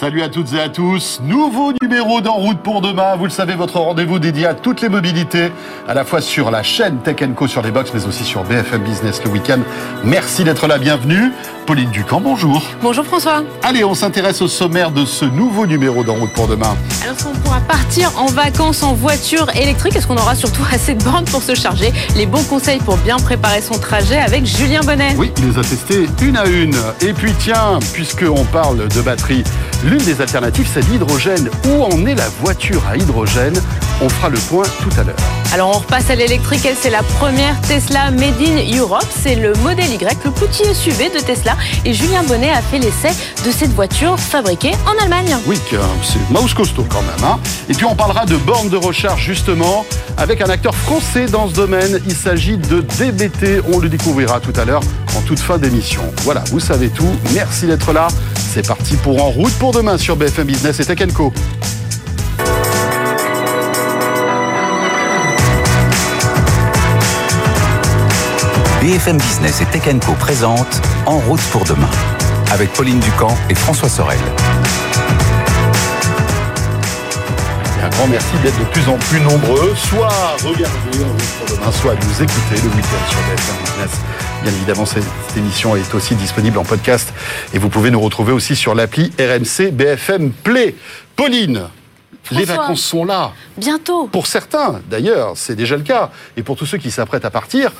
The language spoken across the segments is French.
Salut à toutes et à tous. Nouveau numéro d'En route pour demain. Vous le savez, votre rendez-vous dédié à toutes les mobilités, à la fois sur la chaîne Tech Co sur les box, mais aussi sur BFM Business le week-end. Merci d'être là. Bienvenue. Pauline Ducamp, bonjour. Bonjour François. Allez, on s'intéresse au sommaire de ce nouveau numéro d'En route pour demain. Alors, est-ce qu'on pourra partir en vacances en voiture électrique Est-ce qu'on aura surtout assez de bornes pour se charger? Les bons conseils pour bien préparer son trajet avec Julien Bonnet. Oui, il les a testés une à une. Et puis tiens, puisqu'on parle de batterie, l'une des alternatives, c'est l'hydrogène. Où en est la voiture à hydrogène? On fera le point tout à l'heure. Alors on repasse à l'électrique, elle c'est la première Tesla Made in Europe, c'est le modèle Y, le petit SUV de Tesla et Julien Bonnet a fait l'essai de cette voiture fabriquée en Allemagne. Oui, que, c'est mouse costaud quand même. Hein. Et puis on parlera de bornes de recharge justement avec un acteur français dans ce domaine. Il s'agit de DBT. On le découvrira tout à l'heure en toute fin d'émission. Voilà, vous savez tout. Merci d'être là. C'est parti pour En route pour demain sur BFM Business et Tech Co. BFM Business et Tech Co présente En route pour demain avec Pauline Ducamp et François Sorel. Et un grand merci d'être de plus en plus nombreux, soit à regarder En route pour demain, soit à nous écouter le week-end sur BFM Business. Bien évidemment, cette, émission est aussi disponible en podcast et vous pouvez nous retrouver aussi sur l'appli RMC BFM Play. Pauline, les vacances sont là. Bientôt. Pour certains, d'ailleurs, c'est déjà le cas. Et pour tous ceux qui s'apprêtent à partir,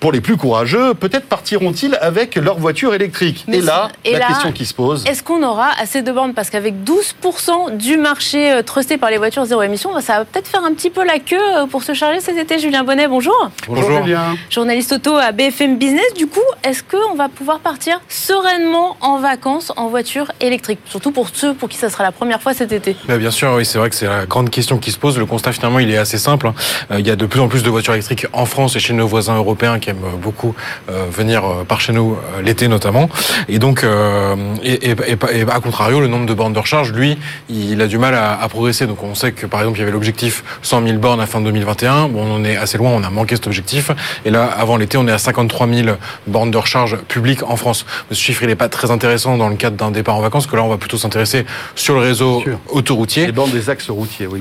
pour les plus courageux, peut-être partiront-ils avec leur voiture électrique. Mais et là, et la là, question qui se pose. Est-ce qu'on aura assez de bornes? Parce qu'avec 12% du marché euh, trusté par les voitures zéro émission, bah, ça va peut-être faire un petit peu la queue euh, pour se charger cet été. Julien Bonnet, bonjour. Bonjour, Julien. Journaliste auto à BFM Business. Du coup, est-ce qu'on va pouvoir partir sereinement en vacances en voiture électrique? Surtout pour ceux pour qui ça sera la première fois cet été. Bah, bien sûr, oui, c'est vrai que c'est la grande question qui se pose. Le constat finalement, il est assez simple. Euh, il y a de plus en plus de voitures électriques en France et chez nos voisins européens qui aiment beaucoup euh, venir euh, par chez nous l'été notamment. Et donc, et, et- et- à contrario, le nombre de bornes de recharge, lui, il a du mal à, à progresser. Donc, on sait que par exemple, il y avait l'objectif 100 000 bornes à fin 2021. Bon, on en est assez loin, on a manqué cet objectif. Et là, avant l'été, on est à 53 000 bornes de recharge publiques en France. Ce chiffre, il n'est pas très intéressant dans le cadre d'un départ en vacances, que là, on va plutôt s'intéresser sur le réseau autoroutier. Les bornes des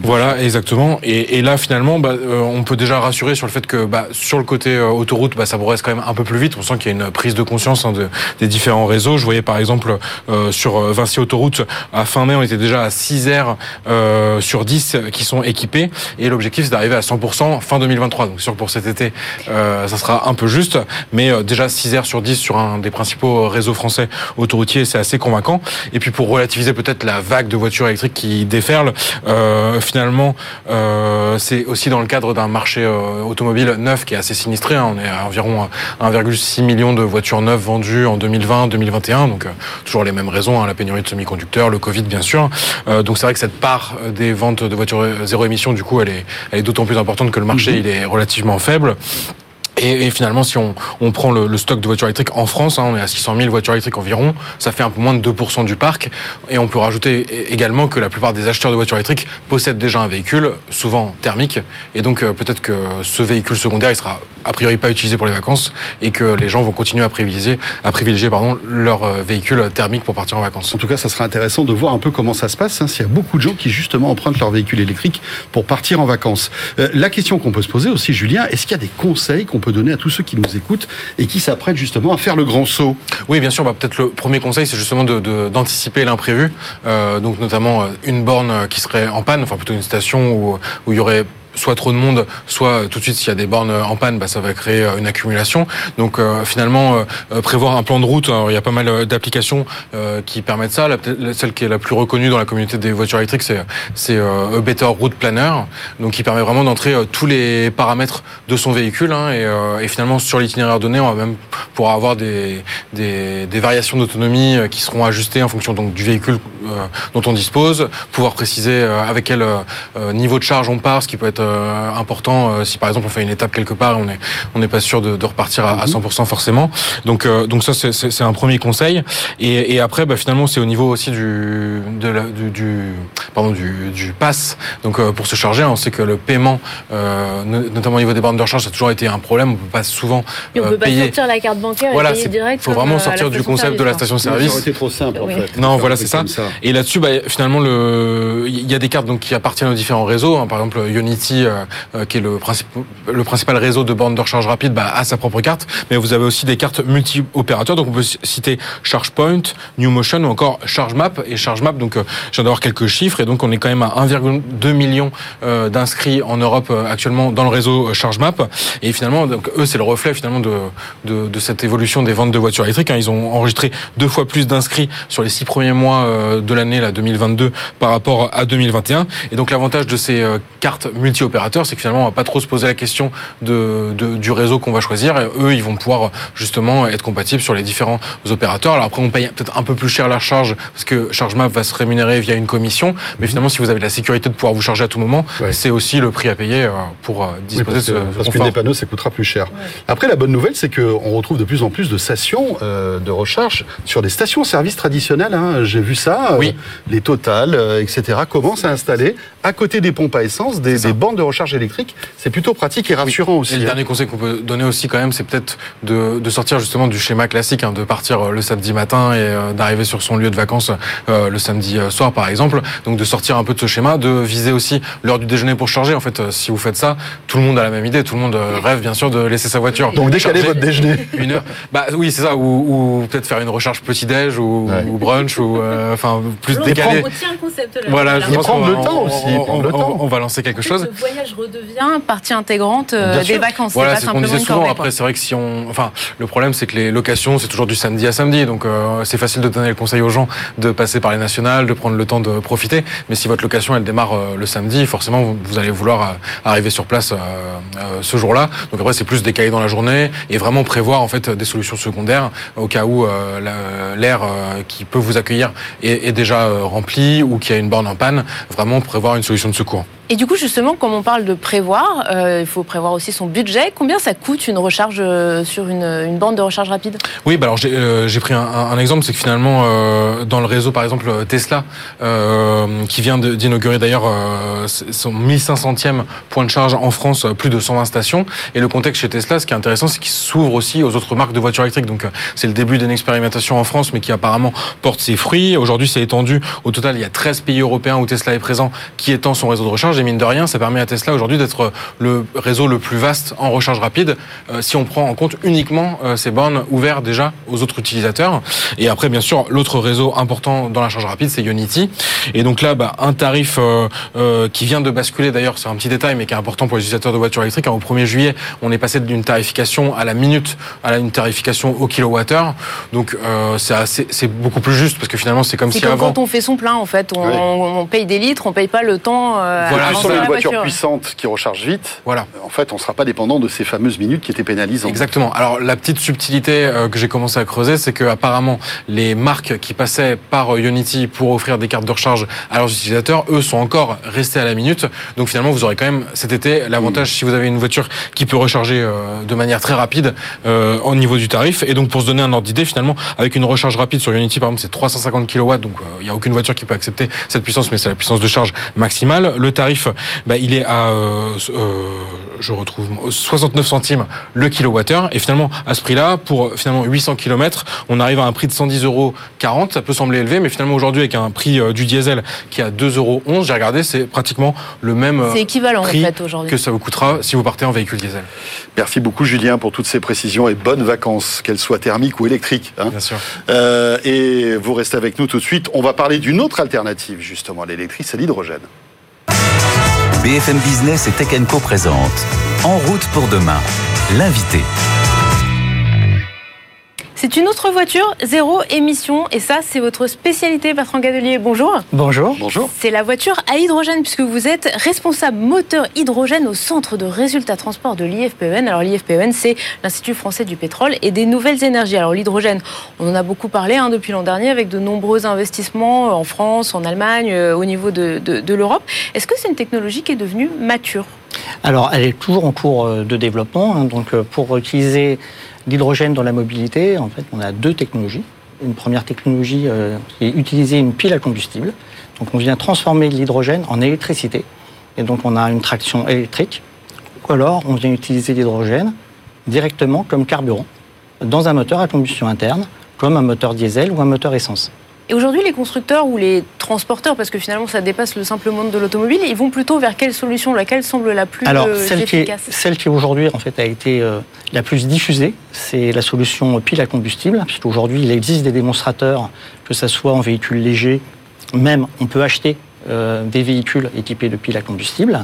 Voilà, exactement. Et, et là, finalement, bah, euh, on peut déjà rassurer sur le fait que bah, sur le côté euh, autoroute, bah, ça progresse quand même un peu plus vite. On sent qu'il y a une prise de conscience hein, de, des différents réseaux. Je voyais par exemple euh, sur euh, Vinci Autoroute, à fin mai, on était déjà à 6 aires euh, sur 10 qui sont équipées. Et l'objectif, c'est d'arriver à 100% fin 2023. Donc, sûr pour cet été, ça sera un peu juste. Mais déjà 6 aires sur 10 sur un des principaux réseaux français autoroutiers, c'est assez convaincant. Et puis pour relativiser peut-être la vague de voitures électriques qui déferle, euh, finalement, euh, c'est aussi dans le cadre d'un marché euh, automobile neuf qui est assez sinistré. hein. On est à environ 1,6 million de voitures neuves vendues en 2020-2021. Donc euh, toujours les mêmes raisons, hein, la pénurie de semi-conducteurs, le Covid bien sûr. Euh, donc c'est vrai que cette part euh, des ventes de voitures euh, zéro émission, du coup, elle est, elle est d'autant plus importante que le marché il est relativement faible. Et, finalement, si on, prend le, stock de voitures électriques en France, hein, on est à 600 000 voitures électriques environ, ça fait un peu moins de 2% du parc. Et on peut rajouter également que la plupart des acheteurs de voitures électriques possèdent déjà un véhicule, souvent thermique. Et donc euh, peut-être que ce véhicule secondaire, il sera a priori pas utilisé pour les vacances et que les gens vont continuer à privilégier, leur euh, véhicule thermique pour partir en vacances. En tout cas, ça sera intéressant de voir un peu comment ça se passe, hein, s'il y a beaucoup de gens qui justement empruntent leur véhicule électrique pour partir en vacances. Euh, la question qu'on peut se poser aussi, Julien, est-ce qu'il y a des conseils qu'on donner à tous ceux qui nous écoutent et qui s'apprêtent justement à faire le grand saut Oui, bien sûr. Bah, Peut-être le premier conseil, c'est justement de- de- d'anticiper l'imprévu. Euh, donc notamment euh, une borne euh, qui serait en panne, enfin plutôt une station où, où il y aurait soit trop de monde, soit euh, tout de suite s'il y a des bornes euh, en panne, bah, ça va créer euh, une accumulation. Donc finalement, prévoir un plan de route, alors, il y a pas mal d'applications qui permettent ça. La- celle qui est la plus reconnue dans la communauté des voitures électriques, c'est Better Route Planner, donc qui permet vraiment d'entrer tous les paramètres de son véhicule. hein, et, et finalement, sur l'itinéraire donné, on va même pouvoir avoir des, des, des variations d'autonomie qui seront ajustées en fonction donc du véhicule dont on dispose, pouvoir préciser avec quel niveau de charge on part, ce qui peut être important euh, si par exemple on fait une étape quelque part, et on est on n'est pas sûr de, de repartir à, à 100% forcément. Donc euh, donc ça c'est- un premier conseil. Et, et après bah, finalement c'est au niveau aussi du, de la, du, du pardon, du, du pass. Donc pour se charger, on sait que le paiement, notamment au niveau des bornes de recharge, ça a toujours été un problème. On peut pas souvent on peut pas sortir la carte bancaire voilà, et payer direct. Il faut vraiment sortir du concept de la station-service. Ça aurait été trop simple en fait. Non, voilà, c'est ça. Et là-dessus, bah, finalement, le, il y a des cartes donc qui appartiennent aux différents réseaux. Hein. Par exemple, Unity, qui est le, principal réseau de bornes de recharge rapide, bah, a sa propre carte. Mais vous avez aussi des cartes multi-opérateurs. Donc on peut citer ChargePoint, NewMotion ou encore ChargeMap. Et ChargeMap, donc euh, je viens d'avoir quelques chiffres. Et donc on est quand même à 1,2 million euh, d'inscrits en Europe euh, actuellement dans le réseau ChargeMap. Et finalement, donc eux, c'est le reflet finalement de, cette évolution des ventes de voitures électriques. Hein. Ils ont enregistré deux fois plus d'inscrits sur les six premiers mois de l'année là 2022 par rapport à 2021. Et donc l'avantage de ces cartes multi-opérateurs, c'est que finalement on va pas trop se poser la question de, de du réseau qu'on va choisir. Et eux, ils vont pouvoir justement être compatibles sur les différents opérateurs. Alors après, on paye peut-être un peu plus cher la charge parce que ChargeMap va se rémunérer via une commission. Mais finalement, si vous avez la sécurité de pouvoir vous charger à tout moment, c'est aussi le prix à payer euh, pour euh, disposer de ce Parce qu'une des panneaux, ça coûtera plus cher. Après, la bonne nouvelle, c'est qu'on retrouve de plus en plus de stations euh, de recharge sur des stations-service traditionnelles. Hein. J'ai vu ça. Oui. les Total, etc. commencent à installer à côté des pompes à essence des, des de recharge électrique. C'est plutôt pratique et rassurant aussi. Et le hein. dernier conseil qu'on peut donner aussi quand même, c'est peut-être de, de, sortir justement du schéma classique, hein, de partir euh, le samedi matin et euh, d'arriver sur son lieu de vacances euh, le samedi soir par exemple. Donc de sortir un peu de ce schéma, de viser aussi l'heure du déjeuner pour charger. En fait, si vous faites ça, tout le monde a la même idée, tout le monde rêve bien sûr de laisser sa voiture. Donc décaler votre déjeuner. Une heure. Bah oui, c'est ça. Ou, ou peut-être faire une recharge petit déj ou, ou brunch ou enfin plus décalé. On concept là. Voilà, je pense prendre le temps aussi. On, le temps. on, va lancer quelque chose. Le voyage redevient partie intégrante des vacances. Voilà, c'est ce qu'on disait souvent. Après, c'est vrai que si on, enfin, le problème, c'est que les locations, c'est toujours du samedi à samedi, donc euh, c'est facile de donner le conseil aux gens de passer par les nationales, de prendre le temps de profiter. Mais si votre location, elle démarre euh, le samedi, forcément, vous, allez vouloir euh, arriver sur place ce jour-là. Donc après, c'est plus décalé dans la journée et vraiment prévoir en fait des solutions secondaires au cas où l'air qui peut vous accueillir est, est déjà rempli ou qu'il y a une borne en panne. Vraiment prévoir une solution de secours. Et du coup, justement, comme on parle de prévoir, euh, il faut prévoir aussi son budget. Combien ça coûte une recharge euh, sur une, une bande de recharge rapide? Oui, bah alors j'ai euh, pris un, un, exemple, c'est que finalement, dans le réseau, par exemple, Tesla, qui vient d'inaugurer d'ailleurs son 1500e point de charge en France, plus de 120 stations. Et le contexte chez Tesla, ce qui est intéressant, c'est qu'il s'ouvre aussi aux autres marques de voitures électriques. Donc c'est le début d'une expérimentation en France, mais qui apparemment porte ses fruits. Aujourd'hui, c'est étendu. Au total, il y a 13 pays européens où Tesla est présent, qui étend son réseau de recharge et mine de rien, ça permet à Tesla aujourd'hui d'être le réseau le plus vaste en recharge rapide euh, si on prend en compte uniquement euh, ces bornes ouvertes déjà aux autres utilisateurs. Et après, bien sûr, l'autre réseau important dans la charge rapide, c'est Unity. Et donc là, bah, un tarif euh, qui vient de basculer, d'ailleurs, c'est un petit détail, mais qui est important pour les utilisateurs de voitures électriques. Au 1er juillet, on est passé d'une tarification à la minute à une tarification au kilowattheure. Donc c'est c'est beaucoup plus juste parce que finalement, c'est comme si comme avant. quand on fait son plein, en fait, on, on paye des litres, on paye pas le temps. Voilà sur les voitures puissantes qui rechargent vite, voilà. en fait, on ne sera pas dépendant de ces fameuses minutes qui étaient pénalisantes. Exactement. Alors, la petite subtilité euh, que j'ai commencé à creuser, c'est que apparemment, les marques qui passaient par Unity pour offrir des cartes de recharge à leurs utilisateurs, eux, sont encore restés à la minute. Donc, finalement, vous aurez quand même cet été l'avantage si vous avez une voiture qui peut recharger euh, de manière très rapide euh, au niveau du tarif. Et donc, pour se donner un ordre d'idée, finalement, avec une recharge rapide sur Unity, par exemple, c'est 350 kW, donc il n'y a aucune voiture qui peut accepter cette puissance, mais c'est la puissance de charge maximale. Le tarif bah, il est à, euh, euh, je retrouve 69 centimes le kilowattheure. Et finalement, à ce prix-là, pour finalement 800 km, on arrive à un prix de 110,40 euros. Ça peut sembler élevé, mais finalement aujourd'hui, avec un prix euh, du diesel qui est à 2,11 euros, j'ai regardé, c'est pratiquement le même équivalent, prix en fait, que ça vous coûtera si vous partez en véhicule diesel. Merci beaucoup, Julien, pour toutes ces précisions et bonnes vacances, qu'elles soient thermiques ou électriques. Hein. Bien sûr. Euh, et vous restez avec nous tout de suite. On va parler d'une autre alternative, justement, à l'électrique, c'est l'hydrogène. BFM Business et Tech Co présente En route pour demain, l'invité. C'est une autre voiture, zéro émission, et ça, c'est votre spécialité, Bertrand Gadelier. Bonjour. Bonjour. Bonjour. C'est la voiture à hydrogène, puisque vous êtes responsable moteur hydrogène au centre de résultats transport de l'IFPEN. Alors, l'IFPEN, c'est l'Institut français du pétrole et des nouvelles énergies. Alors, l'hydrogène, on en a beaucoup parlé hein, depuis l'an dernier, avec de nombreux investissements en France, en Allemagne, euh, au niveau de, de, de l'Europe. Est-ce que c'est une technologie qui est devenue mature? Alors, elle est toujours en cours euh, de développement. Hein, donc, euh, pour utiliser l'hydrogène dans la mobilité, en fait, on a deux technologies. une première technologie euh, qui est utiliser une pile à combustible. Donc on vient transformer l'hydrogène en électricité. Et donc on a une traction électrique. Ou alors on vient utiliser l'hydrogène directement comme carburant dans un moteur à combustion interne, comme un moteur diesel ou un moteur essence. Et aujourd'hui, les constructeurs ou les transporteurs, parce que finalement ça dépasse le simple monde de l'automobile, ils vont plutôt vers quelle solution Laquelle semble la plus Alors, euh, celle qui, est, efficace? celle qui aujourd'hui en fait a été euh, la plus diffusée, c'est la solution pile à combustible, puisqu'aujourd'hui il existe des démonstrateurs, que ce soit en véhicule léger, même on peut acheter euh, des véhicules équipés de piles à combustible.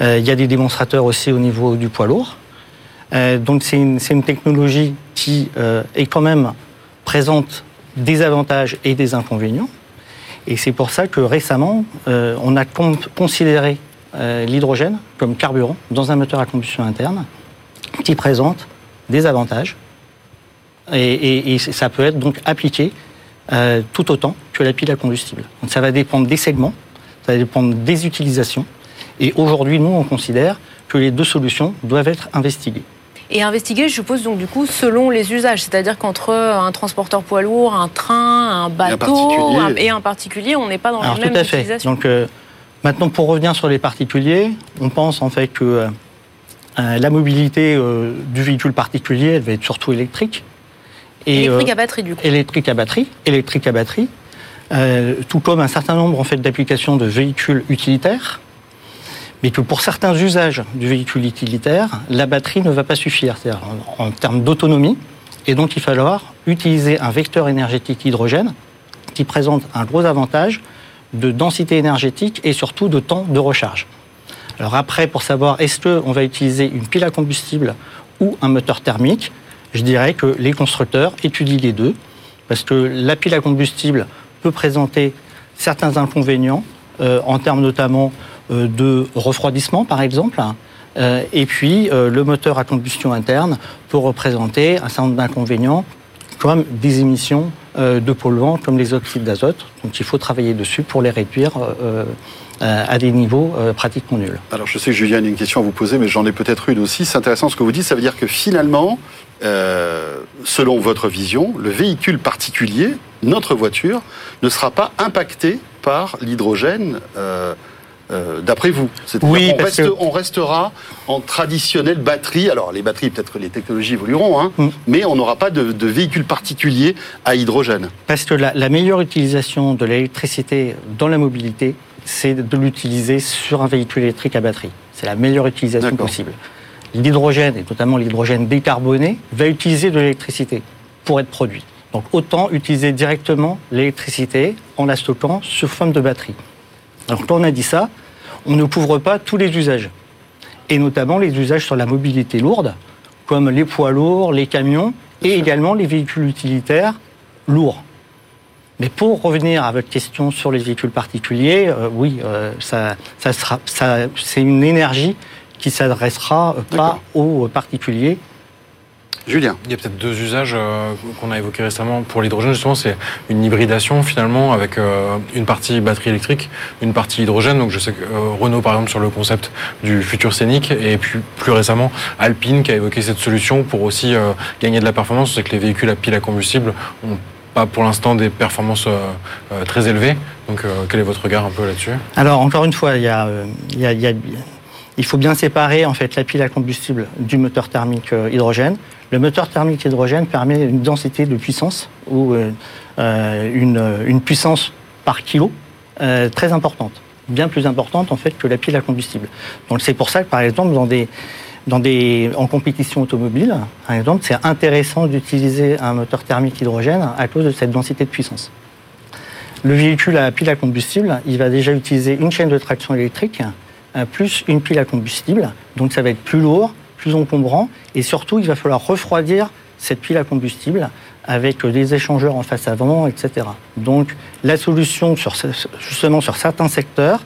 Euh, il y a des démonstrateurs aussi au niveau du poids lourd. Donc c'est une, technologie qui est quand même présente des avantages et des inconvénients. Et c'est pour ça que récemment, euh, on a con- considéré euh, l'hydrogène comme carburant dans un moteur à combustion interne qui présente des avantages. Et ça peut être donc appliqué euh, tout autant que la pile à combustible. Donc ça va dépendre des segments, ça va dépendre des utilisations. Et aujourd'hui, nous, on considère que les deux solutions doivent être investiguées. Et investiguer, je suppose, donc du coup, selon les usages. C'est-à-dire qu'entre un transporteur poids lourd, un train, un bateau particulier. un- et un particulier, on n'est pas dans Alors les tout mêmes à fait. Donc euh, maintenant, pour revenir sur les particuliers, on pense en fait que euh, euh, la mobilité euh, du véhicule particulier, elle va être surtout électrique. Et, Électrique euh, à batterie, du coup. électrique à batterie, électrique à batterie, euh, tout comme un certain nombre en fait d'applications de véhicules utilitaires, mais que pour certains usages du véhicule utilitaire, la batterie ne va pas suffire, c'est-à-dire en, termes d'autonomie, et donc il va falloir utiliser un vecteur énergétique hydrogène qui présente un gros avantage de densité énergétique et surtout de temps de recharge. Alors après, pour savoir est-ce qu'on va utiliser une pile à combustible ou un moteur thermique, je dirais que les constructeurs étudient les deux, parce que la pile à combustible peut présenter certains inconvénients, euh, en termes notamment de refroidissement, par exemple. Euh, et puis euh, le moteur à combustion interne peut représenter un certain nombre d'inconvénients, comme des émissions euh, de polluants, comme les oxydes d'azote. Donc il faut travailler dessus pour les réduire euh, euh, à des niveaux euh, pratiquement nuls. Alors je sais que Julien a une question à vous poser, mais j'en ai peut-être une aussi. C'est intéressant ce que vous dites. Ça veut dire que finalement, euh, selon votre vision, le véhicule particulier, notre voiture, ne sera pas impacté par l'hydrogène. euh, euh, D'après vous, Oui, reste- que- on restera en traditionnelle batterie. Alors les batteries, peut-être que les technologies évolueront, hein, Mm. mais on n'aura pas de, de véhicule particulier à hydrogène. Parce que la, la meilleure utilisation de l'électricité dans la mobilité, c'est de l'utiliser sur un véhicule électrique à batterie. C'est la meilleure utilisation possible. L'hydrogène, et notamment l'hydrogène décarboné, va utiliser de l'électricité pour être produit. Donc autant utiliser directement l'électricité en la stockant sous forme de batterie. Alors quand on a dit ça, on ne couvre pas tous les usages. Et notamment les usages sur la mobilité lourde, comme les poids lourds, les camions, et également les véhicules utilitaires lourds. Mais pour revenir à votre question sur les véhicules particuliers, euh, oui, euh, ça, ça sera, ça, c'est une énergie qui s'adressera euh, pas aux particuliers. Julien. Il y a peut-être deux usages euh, qu'on a évoqués récemment pour l'hydrogène. Justement, c'est une hybridation finalement avec euh, une partie batterie électrique, une partie hydrogène. Donc je sais que euh, Renault, par exemple, sur le concept du futur scénic, et puis plus récemment Alpine qui a évoqué cette solution pour aussi euh, gagner de la performance. C'est que les véhicules à pile à combustible ont pas pour l'instant des performances euh, euh, très élevées. Donc euh, quel est votre regard un peu là-dessus? Alors encore une fois, il, y a, euh, il, y a- il y a- il faut bien séparer en fait la pile à combustible du moteur thermique euh, hydrogène. Le moteur thermique hydrogène permet une densité de puissance ou euh, euh, une, puissance par kilo très importante, bien plus importante en fait que la pile à combustible. Donc c'est pour ça que par exemple dans des dans des, en compétition automobile, par exemple, c'est intéressant d'utiliser un moteur thermique hydrogène à cause de cette densité de puissance. Le véhicule à pile à combustible, il va déjà utiliser une chaîne de traction électrique plus une pile à combustible. Donc ça va être plus lourd, plus encombrant et surtout il va falloir refroidir cette pile à combustible avec des échangeurs en face avant, etc. Donc la solution justement sur certains secteurs,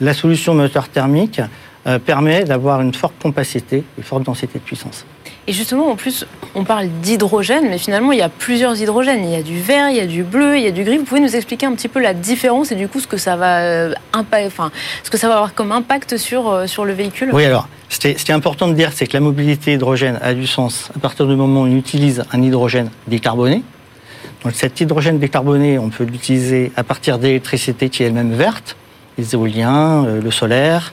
la solution moteur thermique euh, permet d'avoir une forte compacité et forte densité de puissance. Et justement, en plus, on parle d'hydrogène, mais finalement, il y a plusieurs hydrogènes. Il y a du vert, il y a du bleu, il y a du gris. Vous pouvez nous expliquer un petit peu la différence et du coup ce que ça va, euh, avoir comme impact sur, euh, sur le véhicule? Oui, alors, ce qui est, important de dire, c'est que la mobilité hydrogène a du sens à partir du moment où on utilise un hydrogène décarboné. Donc cet hydrogène décarboné, on peut l'utiliser à partir d'électricité qui est elle-même verte, les éoliens, le solaire,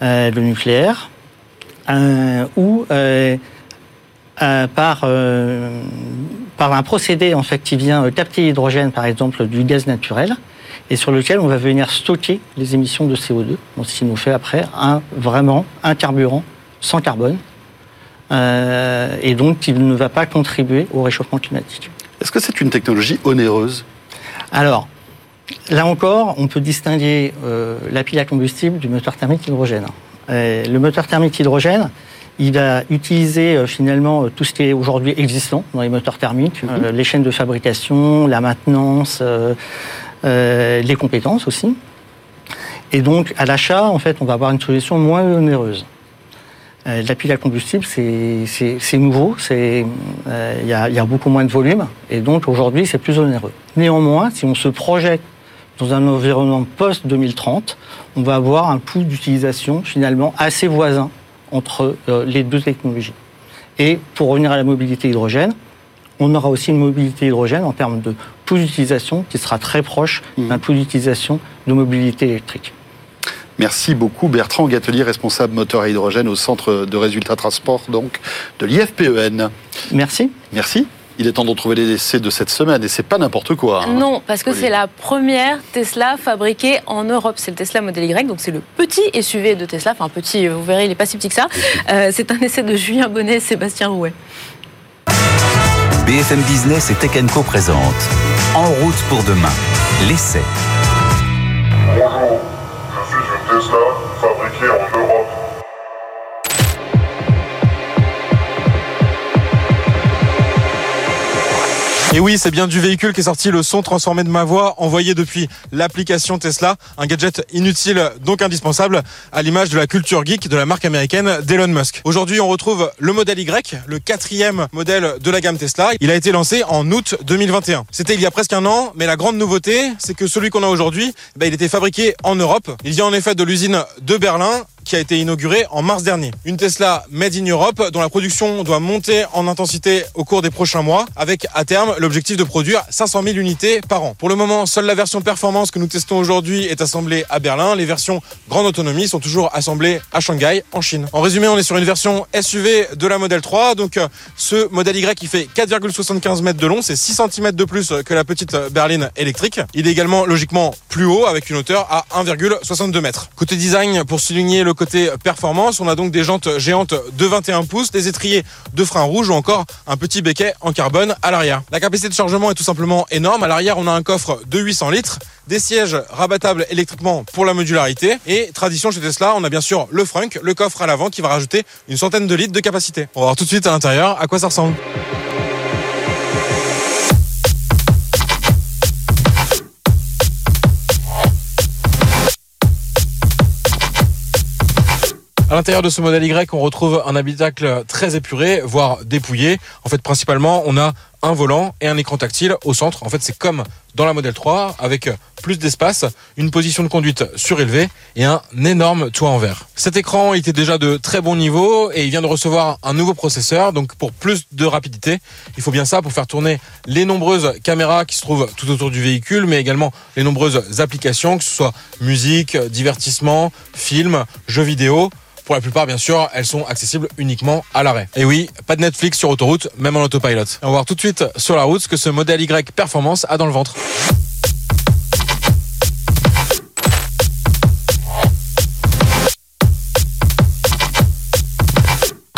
le nucléaire, ou par, par un procédé en fait qui vient capter l'hydrogène, par exemple du gaz naturel, et sur lequel on va venir stocker les émissions de CO2, ce qui nous fait après un, vraiment un carburant sans carbone, euh, et donc qui ne va pas contribuer au réchauffement climatique. Est-ce que c'est une technologie onéreuse? Alors, là encore, on peut distinguer euh, la pile à combustible du moteur thermique hydrogène. Euh, le moteur thermique hydrogène, il va utiliser finalement tout ce qui est aujourd'hui existant dans les moteurs thermiques, mhm. les chaînes de fabrication, la maintenance, euh, les compétences aussi. Et donc, à l'achat, en fait, on va avoir une solution moins onéreuse. Euh, la pile à combustible, c'est nouveau, euh, il y, a beaucoup moins de volume, et donc aujourd'hui, c'est plus onéreux. Néanmoins, si on se projette dans un environnement post-2030, on va avoir un coût d'utilisation finalement assez voisin entre les deux technologies. Et pour revenir à la mobilité hydrogène, on aura aussi une mobilité hydrogène en termes de coût d'utilisation qui sera très proche mmh. d'un coût d'utilisation de mobilité électrique. Merci beaucoup Bertrand Gatelier, responsable moteur à hydrogène au Centre de résultats transport donc de l'IFPEN. Merci. Merci. Il est temps de trouver les essais de cette semaine et c'est pas n'importe quoi. Hein. Non, parce que c'est la première Tesla fabriquée en Europe. C'est le Tesla Model Y, donc c'est le petit SUV de Tesla. Enfin, petit, vous verrez, il n'est pas si petit que ça. Euh, c'est un essai de Julien Bonnet et Sébastien Rouet. BFM Business et Tech Co présente En route pour demain, l'essai. Bonjour, je suis une Tesla fabriquée en Europe. Et oui, c'est bien du véhicule qui est sorti le son transformé de ma voix envoyé depuis l'application Tesla, un gadget inutile donc indispensable à l'image de la culture geek de la marque américaine d'Elon Musk. Aujourd'hui, on retrouve le modèle Y, le quatrième modèle de la gamme Tesla. Il a été lancé en août 2021. C'était il y a presque un an, mais la grande nouveauté, c'est que celui qu'on a aujourd'hui, ben, il était fabriqué en Europe. Il vient en effet de l'usine de Berlin qui a été inaugurée en mars dernier. Une Tesla made in Europe dont la production doit monter en intensité au cours des prochains mois avec à terme l'objectif de produire 500 000 unités par an. Pour le moment, seule la version performance que nous testons aujourd'hui est assemblée à Berlin. Les versions grande autonomie sont toujours assemblées à Shanghai, en Chine. En résumé, on est sur une version SUV de la Model 3. Donc, euh, ce modèle Y qui fait 4,75 mètres de long, c'est 6 cm de plus que la petite berline électrique. Il est également logiquement plus haut avec une hauteur à 1,62 mètres. Côté design, pour souligner le côté performance, on a donc des jantes géantes de 21 pouces, des étriers de frein rouge ou encore un petit béquet en carbone à l'arrière. La capacité de chargement est tout simplement énorme. À l'arrière, on a un coffre de 800 litres, des sièges rabattables électriquement pour la modularité et tradition chez Tesla, on a bien sûr le frunk, le coffre à l'avant qui va rajouter une centaine de litres de capacité. On va voir tout de suite à l'intérieur à quoi ça ressemble. À l'intérieur de ce modèle Y, on retrouve un habitacle très épuré, voire dépouillé. En fait, principalement, on a un volant et un écran tactile au centre. En fait, c'est comme dans la modèle 3 avec plus d'espace, une position de conduite surélevée et un énorme toit en verre. Cet écran était déjà de très bon niveau et il vient de recevoir un nouveau processeur. Donc pour plus de rapidité, il faut bien ça pour faire tourner les nombreuses caméras qui se trouvent tout autour du véhicule, mais également les nombreuses applications, que ce soit musique, divertissement, film, jeux vidéo. Pour la plupart, bien sûr, elles sont accessibles uniquement à l'arrêt. Et oui, pas de Netflix sur autoroute, même en autopilot. On va voir tout de suite sur la route ce que ce modèle Y Performance a dans le ventre.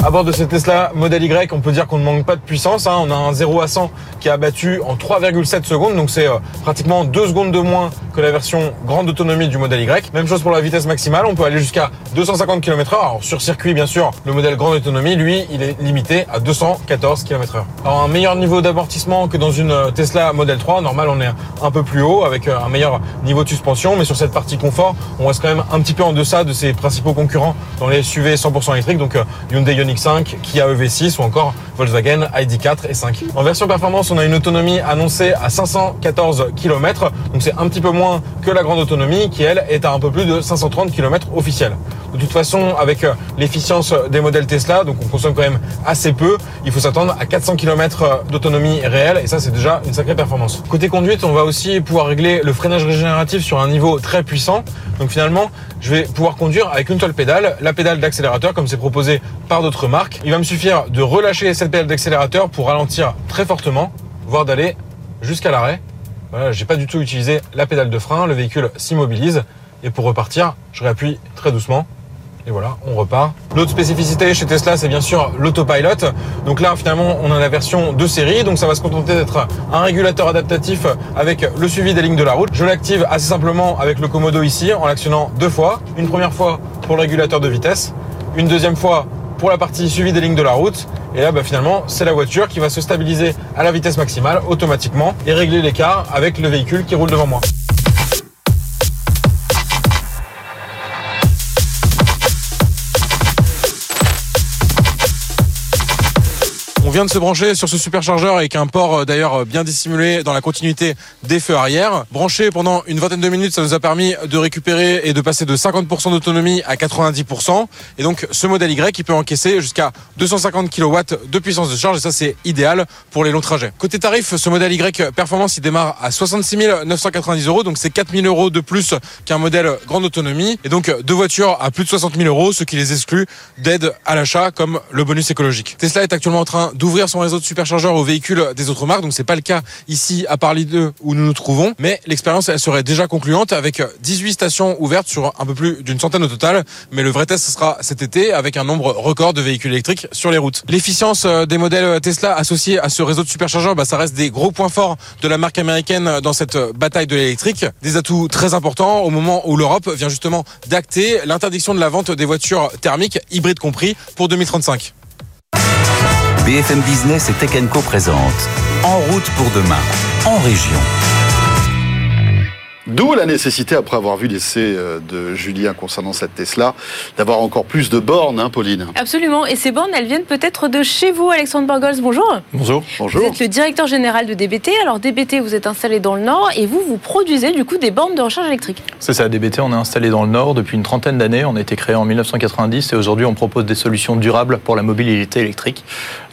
À bord de cette Tesla Model Y, on peut dire qu'on ne manque pas de puissance. Hein. On a un 0 à 100 qui est abattu en 3,7 secondes, donc c'est euh, pratiquement 2 secondes de moins que la version grande autonomie du modèle Y. Même chose pour la vitesse maximale, on peut aller jusqu'à 250 km/h. Alors sur circuit, bien sûr, le modèle grande autonomie, lui, il est limité à 214 km/h. Alors un meilleur niveau d'amortissement que dans une euh, Tesla Model 3. Normal, on est un peu plus haut avec euh, un meilleur niveau de suspension, mais sur cette partie confort, on reste quand même un petit peu en deçà de ses principaux concurrents dans les SUV 100% électriques, donc Hyundai Ioniq 5, Kia EV6 ou encore Volkswagen ID4 et 5. En version performance, on a une autonomie annoncée à 514 km, donc c'est un petit peu moins que la grande autonomie qui elle est à un peu plus de 530 km officiel. De toute façon, avec euh, l'efficience des modèles Tesla, donc on consomme quand même assez peu, il faut s'attendre à 400 km d'autonomie réelle et ça c'est déjà une sacrée performance. Côté conduite, on va aussi pouvoir régler le freinage régénératif sur un niveau très puissant. Donc finalement, je vais pouvoir conduire avec une seule pédale, la pédale d'accélérateur comme c'est proposé par d'autres marques. Il va me suffire de relâcher cette pédale d'accélérateur pour ralentir très fortement, voire d'aller jusqu'à l'arrêt. Voilà, j'ai pas du tout utilisé la pédale de frein, le véhicule s'immobilise et pour repartir, je réappuie très doucement et voilà, on repart. L'autre spécificité chez Tesla, c'est bien sûr l'autopilot. Donc là, finalement, on a la version de série. Donc ça va se contenter d'être un régulateur adaptatif avec le suivi des lignes de la route. Je l'active assez simplement avec le Komodo ici, en l'actionnant deux fois. Une première fois pour le régulateur de vitesse. Une deuxième fois pour la partie suivi des lignes de la route. Et là, bah, finalement, c'est la voiture qui va se stabiliser à la vitesse maximale automatiquement et régler l'écart avec le véhicule qui roule devant moi. Vient de se brancher sur ce superchargeur avec un port euh, d'ailleurs euh, bien dissimulé dans la continuité des feux arrière. Branché pendant une vingtaine de minutes, ça nous a permis de récupérer et de passer de 50% d'autonomie à 90%. Et donc ce modèle Y qui peut encaisser jusqu'à 250 kW de puissance de charge et ça c'est idéal pour les longs trajets. Côté tarif, ce modèle Y performance il démarre à 66 990 euros, donc c'est 4 000 euros de plus qu'un modèle grande autonomie. Et donc deux voitures à plus de 60 000 euros, ce qui les exclut d'aide à l'achat comme le bonus écologique. Tesla est actuellement en train d'ouvrir son réseau de superchargeurs aux véhicules des autres marques. Donc c'est pas le cas ici à Paris 2 où nous nous trouvons, mais l'expérience serait déjà concluante avec 18 stations ouvertes sur un peu plus d'une centaine au total. Mais le vrai test sera cet été avec un nombre record de véhicules électriques sur les routes. L'efficience euh, des modèles Tesla associés à ce réseau de superchargeurs, bah, ça reste des gros points forts de la marque américaine dans cette bataille de l'électrique. Des atouts très importants au moment où l'Europe vient justement d'acter l'interdiction de la vente des voitures thermiques, hybrides compris, pour 2035. BFM Business et Tech Co présente En route pour demain, en région. D'où la nécessité, après avoir vu l'essai euh, de Julien concernant cette Tesla, d'avoir encore plus de bornes, hein, Pauline Absolument. Et ces bornes, elles viennent peut-être de chez vous, Alexandre Borgols. Bonjour. Bonjour. Bonjour. Vous êtes le directeur général de DBT. Alors, DBT, vous êtes installé dans le Nord et vous, vous produisez du coup des bornes de recharge électrique. C'est ça, DBT, on est installé dans le Nord depuis une trentaine d'années. On a été créé en 1990 et aujourd'hui, on propose des solutions durables pour la mobilité électrique.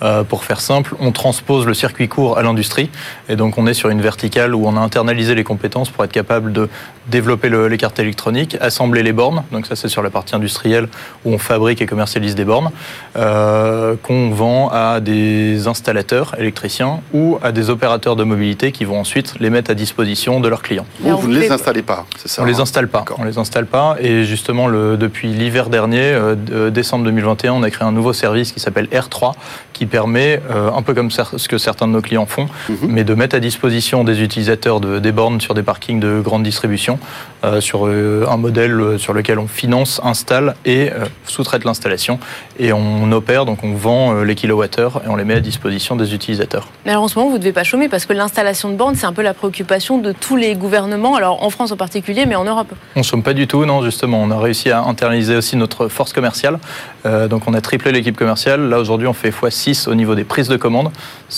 Euh, pour faire simple, on transpose le circuit court à l'industrie et donc on est sur une verticale où on a internalisé les compétences pour être capable de développer les cartes électroniques, assembler les bornes, donc ça c'est sur la partie industrielle où on fabrique et commercialise des bornes, euh, qu'on vend à des installateurs électriciens ou à des opérateurs de mobilité qui vont ensuite les mettre à disposition de leurs clients. Vous, vous ne les installez pas, c'est ça On les hein installe pas. On les installe pas et justement le, depuis l'hiver dernier, euh, décembre 2021, on a créé un nouveau service qui s'appelle R3 qui permet, euh, un peu comme ce que certains de nos clients font, Mhm. mais de mettre à disposition des utilisateurs de, des bornes sur des parkings de grande distribution, euh, sur euh, un modèle euh, sur lequel on finance, installe et sous-traite l'installation. Et on opère, donc on vend les kilowattheures et on les met à disposition des utilisateurs. Mais alors en ce moment, vous ne devez pas chômer parce que l'installation de bornes, c'est un peu la préoccupation de tous les gouvernements, alors en France en particulier, mais en Europe. On ne somme pas du tout, non, justement. On a réussi à internaliser aussi notre force commerciale. Euh, donc on a triplé l'équipe commerciale. Là, aujourd'hui, on fait x6 au niveau des prises de commandes.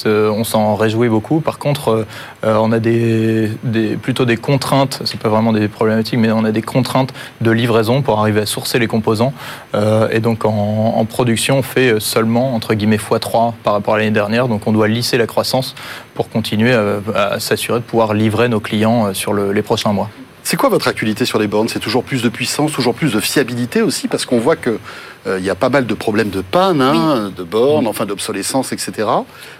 On s'en réjouit beaucoup. Par contre, euh, on a des, des- plutôt des contraintes, c'est pas vraiment des problématiques, mais on a des contraintes de livraison pour arriver à sourcer les composants. Euh, et donc en, en production, on fait seulement, entre guillemets, x3 par rapport à l'année dernière. Donc on doit lisser la croissance pour continuer à, à s'assurer de pouvoir livrer nos clients euh, sur le- les prochains mois. C'est quoi votre actualité sur les bornes? C'est toujours plus de puissance, toujours plus de fiabilité aussi, parce qu'on voit que euh, il y a pas mal de problèmes de panne, hein, de bornes, enfin d'obsolescence, etc.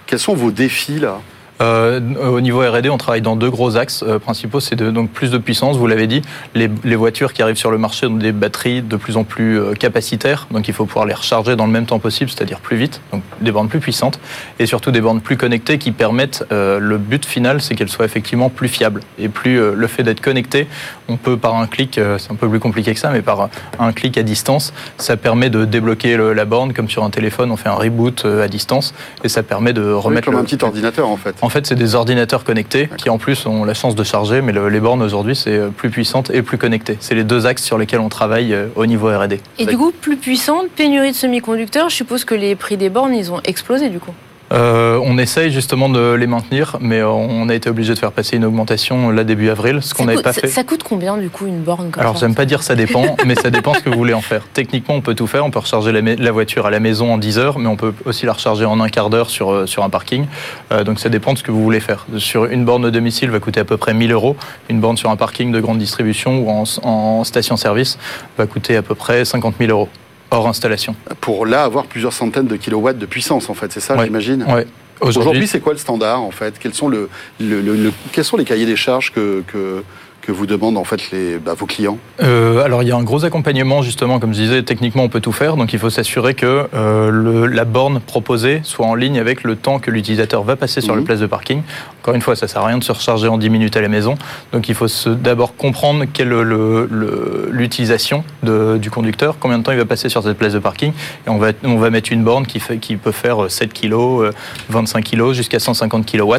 Quels sont vos défis là? Euh, au niveau R&D, on travaille dans deux gros axes euh, principaux. C'est de, donc plus de puissance, vous l'avez dit. Les, les voitures qui arrivent sur le marché ont des batteries de plus en plus euh, capacitaires, donc il faut pouvoir les recharger dans le même temps possible, c'est-à-dire plus vite, donc des bornes plus puissantes, et surtout des bornes plus connectées qui permettent. euh, le but final, c'est qu'elles soient effectivement plus fiables et plus euh, le fait d'être connecté, on peut par un clic, euh, c'est un peu plus compliqué que ça, mais par un clic à distance, ça permet de débloquer le- la borne comme sur un téléphone, on fait un reboot à distance et ça permet de Oui, remettre Comme le- un petit ordinateur en fait. en fait, c'est des ordinateurs connectés qui, en plus, ont la chance de charger, mais le- les bornes aujourd'hui, c'est euh, plus puissante et plus connecté. C'est les deux axes sur lesquels on travaille euh, au niveau R&D. Et du coup, plus puissante, pénurie de semi-conducteurs, je suppose que les prix des bornes, ils ont explosé du coup. Euh, on essaye justement de les maintenir, mais euh, on a été obligé de faire passer une augmentation là début avril, ce qu'on n'avait pas ça- fait. Ça coûte combien du coup une borne comme Alors j'aime pas dire ça dépend, mais ça dépend ce que vous voulez en faire. Techniquement, on peut tout faire. On peut recharger la, voiture à la maison en 10 heures, mais on peut aussi la recharger en un quart d'heure sur, euh, sur un parking. Euh, donc ça dépend de ce que vous voulez faire. Sur une borne de domicile va coûter à peu près 1000 euros. Une borne sur un parking de grande distribution ou en, en station-service va coûter à peu près 50 000 euros hors installation. Pour là avoir plusieurs centaines de kilowatts de puissance, en fait, c'est ça, Ouais. j'imagine Ouais. Aujourd'hui, c'est quoi le standard, en fait? Quels sont, le, le- le- le- quels sont les cahiers des charges que, que, que vous demandent, en fait, les, bah, vos clients Euh, alors il y a un gros accompagnement justement, comme je disais, techniquement on peut tout faire, donc il faut s'assurer que euh, le- la borne proposée soit en ligne avec le temps que l'utilisateur va passer sur Mhm. le place de parking. Encore une fois, ça sert à rien de se recharger en 10 minutes à la maison, donc il faut d'abord comprendre quelle est l'utilisation du conducteur, combien de temps il va passer sur cette place de parking, et on va, on va mettre une borne qui, fait, qui peut faire 7 kg, euh, 25 kg, jusqu'à 150 kW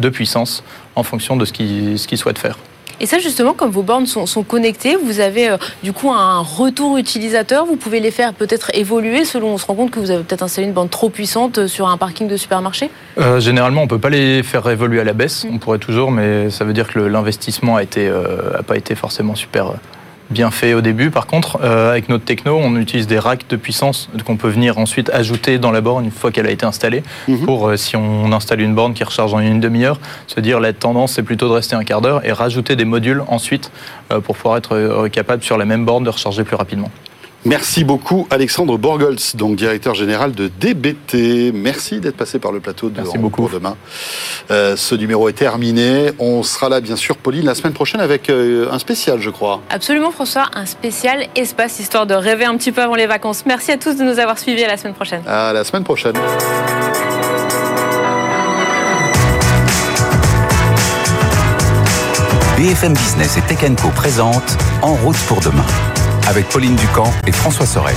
de puissance en fonction de ce qu'il ce qu'il souhaite faire. Et ça, justement, comme vos bornes sont, sont connectées, vous avez euh, du coup un retour utilisateur. Vous pouvez les faire peut-être évoluer selon on se rend compte que vous avez peut-être installé une borne trop puissante euh, sur un parking de supermarché? Euh, généralement, on peut pas les faire évoluer à la baisse. On pourrait toujours, mais ça veut dire que l'investissement a été euh, a pas été forcément super bien fait au début. Par contre, euh, avec notre techno, on utilise des racks de puissance qu'on peut venir ensuite ajouter dans la borne une fois qu'elle a été installée. Mhm. Pour euh, si on installe une borne qui recharge en une demi-heure, se dire la tendance c'est plutôt de rester un quart d'heure et rajouter des modules ensuite euh, pour pouvoir être capable sur la même borne de recharger plus rapidement. Merci beaucoup, Alexandre Borgolz, donc directeur général de DBT. Merci d'être passé par le plateau de Merci beaucoup. pour demain. Euh, ce numéro est terminé. On sera là, bien sûr, Pauline, la semaine prochaine avec euh, un spécial, je crois. Absolument, François, un spécial espace histoire de rêver un petit peu avant les vacances. Merci à tous de nous avoir suivis. À la semaine prochaine. À la semaine prochaine. BFM Business et Tech Co présente En route pour demain avec Pauline Ducamp et François Sorel.